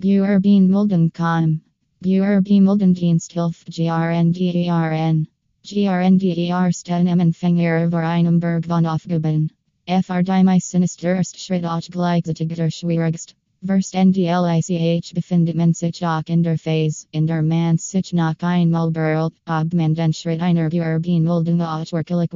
Buerbeen-Mulden.com. Buerbeen-Muldendiensthilfe GRNDERN. GRNDER Stenemen Fänger vor einem Berg von Aufgaben. FR die meisten erst Schritt auch gleichzeitig der schwierigst. Verst NDLICH befindet man sich auch in der Phase, in der man sich nach einmal berührt, ob man den Schritt einer Buerbeen-Mulden auch wirklich.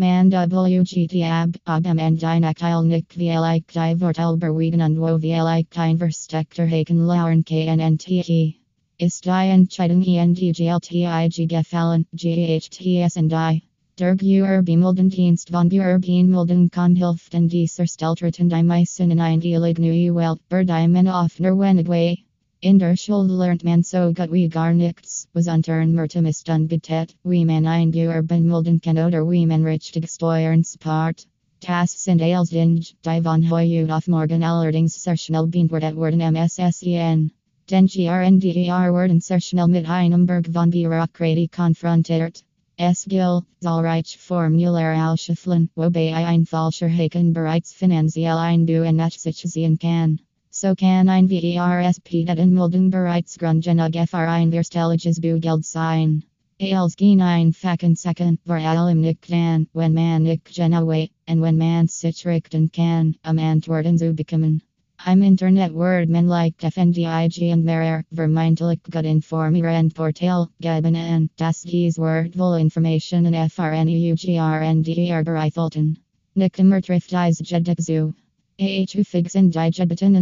Man WGT ab, ob am Ende Teil nicht wie die Vortelberwiegen und wo wie kein Verstekter Haken lauern KNNTE. Ist die Entscheidung ENDGLTIG gefallen, GHTS und I. Der Buerbeen-Muldendienst von Buerbeen-Mulden.com hilft dieser Steltreten die meisten in ein Elig neue Welt, ber die men offener wenigway. In der Schule lernt man so gut wie gar nichts, was untern Murtemis und betet, wie man ein Buerbeen-Mulden kann oder wie man richtig steuern spart. Tas sind als Dinge, die von heute auf morgen allerdings sehr schnell beantwortet werden MSSEN. Den GRNDER werden sehr schnell mit einem Berg von Bürokratie konfrontiert. Es gilt, zahlreiche Formular ausschifflen, wobei ein falscher Haken bereits finanziell einbuhen sich kann. So kann ein VERSP in Mulden bereits grundgenug für ein verstelliges Bugeld sein. Als geen ein Facken second, allem nicht dann, wenn man nicht genau and when man sich richten kann, am Antworten zu bekommen. I'm Internet Word men like FNDIG and Merer, vermeintlich gut informieren Portal, geben an, das dies Wordvoll Information and FRNEUGRNDER bereithalten. Nicht immer trifft dies jedig zu. AHU fixen die Gebeten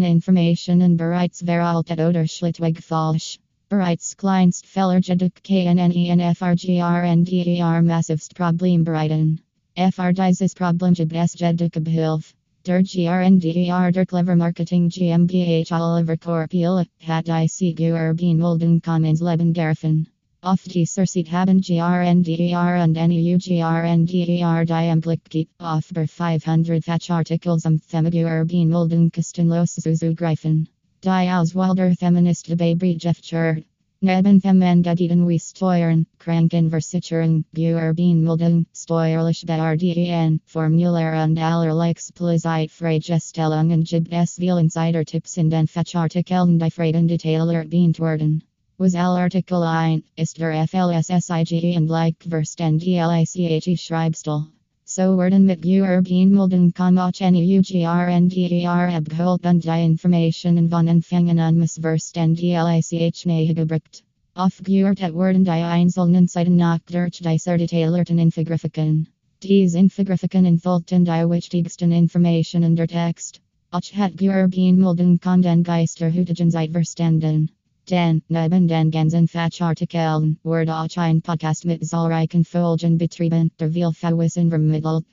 and bereits veraltet oder schlichtweg falsch. Bereits kleinst Feller jedig KNNE and FRGRNDER massivst Problem bereiten. FR dieses Problem gibt es jedig behilf. Der GRNDER der Clever Marketing GmbH Oliver Corpiel hat die Sieguerbeen Mulden Commons Leben. Auf dieser Seite haben GRNDER und NEUGRNDER die am Blick gibt auf ber 500 Fachartikels am Themaguerbeen Mulden kostenlos zuzugreifen. Die Auswalder Feminist Churd. Neben Femengedieden wie Steuern, Krankenversicherung, Buerbeen-Mulden, Steuerlich BRDEN, Formular und allerlei Explizit Freigestellungen gibt es viel Insider-Tipps in den Fachartikeln die Freiden Detailer beant werden. Was Artikel 1, ist der FLSSIG und like Verstand DLICH Schreibstil. So werden mit Buerbeen-Mulden kann auch NEUGRNDER abgeholt und die Informationen von Empfängen an Missverstand DLICH nahegebracht. Auf Buertet werden die einzelnen Seiten nach durch dieser Detailierten Infografiken. Diese Infografiken enthalten die wichtigsten Informationen der Text. Auch hat Buerbeen-Mulden kann den Geisterhütigen Zeit verstanden. Den, neben den ganzen Fachartikeln, wird auch ein Podcast mit zahlreichen Folgen betrieben, der Vielfalt vermittelt.